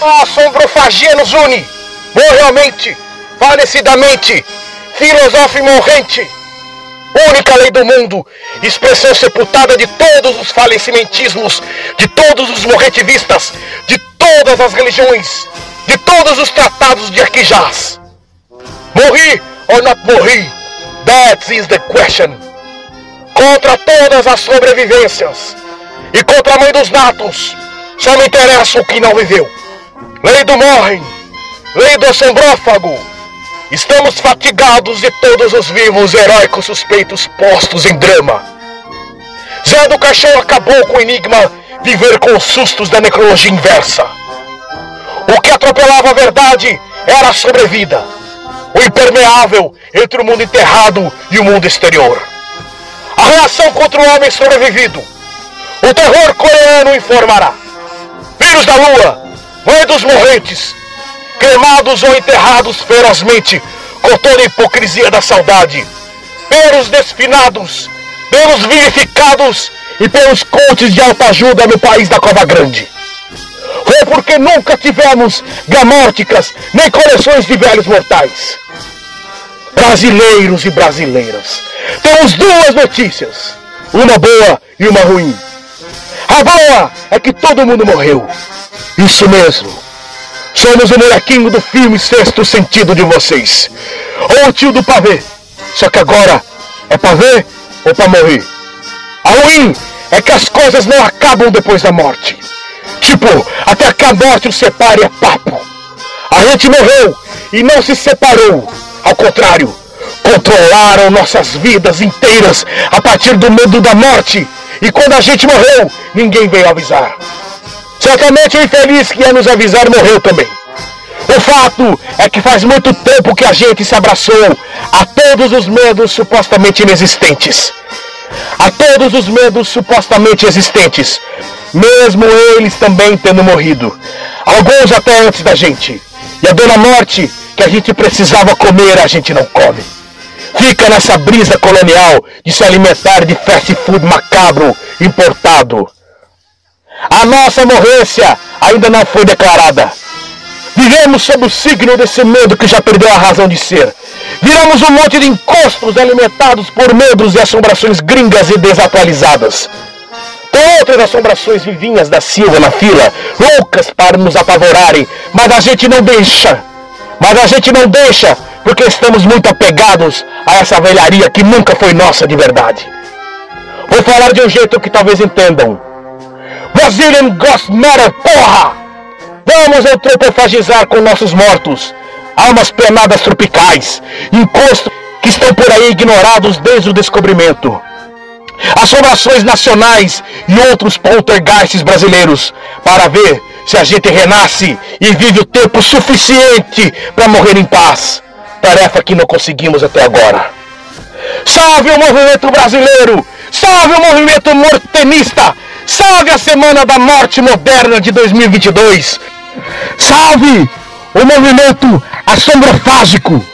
A assombrofagia nos une, moralmente, falecidamente, filosofe morrente. Única lei do mundo, expressão sepultada de todos os falecimentismos, de todos os morretivistas, de todas as religiões, de todos os tratados de Arquijás. Morri or not morri? That is the question. Contra todas as sobrevivências e contra a mãe dos natos, só me interessa o que não viveu. Lei do morrem, lei do assombrófago. Estamos fatigados de todos os vivos heróicos suspeitos postos em drama. Zé do Caixão acabou com o enigma viver com os sustos da necrologia inversa. O que atropelava a verdade era a sobrevida o impermeável entre o mundo enterrado e o mundo exterior. A reação contra o homem sobrevivido. O terror coreano informará. Vírus da lua, mãe dos morrentes, cremados ou enterrados ferozmente, com toda a hipocrisia da saudade, pelos desfinados, pelos vivificados e pelos coaches de alta ajuda no país da Cova Grande. Foi porque nunca tivemos gamórticas nem coleções de velhos mortais brasileiros e brasileiras. Temos duas notícias, uma boa e uma ruim. A boa é que todo mundo morreu. Isso mesmo. Somos o molequinho do filme Sexto Sentido de vocês. Ou o tio do pavê. Só que agora é pavê ou pra morrer. A ruim é que as coisas não acabam depois da morte. Tipo, até que a morte os separe é papo. A gente morreu e não se separou. Ao contrário, controlaram nossas vidas inteiras a partir do medo da morte. E quando a gente morreu, ninguém veio avisar. Certamente o infeliz que ia nos avisar morreu também. O fato é que faz muito tempo que a gente se abraçou a todos os medos supostamente inexistentes. A todos os medos supostamente existentes, mesmo eles também tendo morrido. Alguns até antes da gente. E a dona morte que a gente precisava comer, a gente não come. Fica nessa brisa colonial de se alimentar de fast food macabro importado. A nossa morrência ainda não foi declarada. Vivemos sob o signo desse medo que já perdeu a razão de ser. Viramos um monte de encostos alimentados por medos e assombrações gringas e desatualizadas. Tem outras assombrações vivinhas da Silva na fila, loucas para nos apavorarem, mas a gente não deixa. Mas a gente não deixa porque estamos muito apegados a essa velharia que nunca foi nossa de verdade. Vou falar de um jeito que talvez entendam. Brazilian Ghost Matter, porra! Vamos antropofagizar com nossos mortos, almas penadas tropicais, encostos que estão por aí ignorados desde o descobrimento. Assombrações nacionais e outros poltergeists brasileiros, para ver se a gente renasce e vive o tempo suficiente para morrer em paz. Tarefa que não conseguimos até agora. Salve o movimento brasileiro! Salve o movimento mortenista! Salve a Semana da Morte Moderna de 2022! Salve o movimento assombrofágico!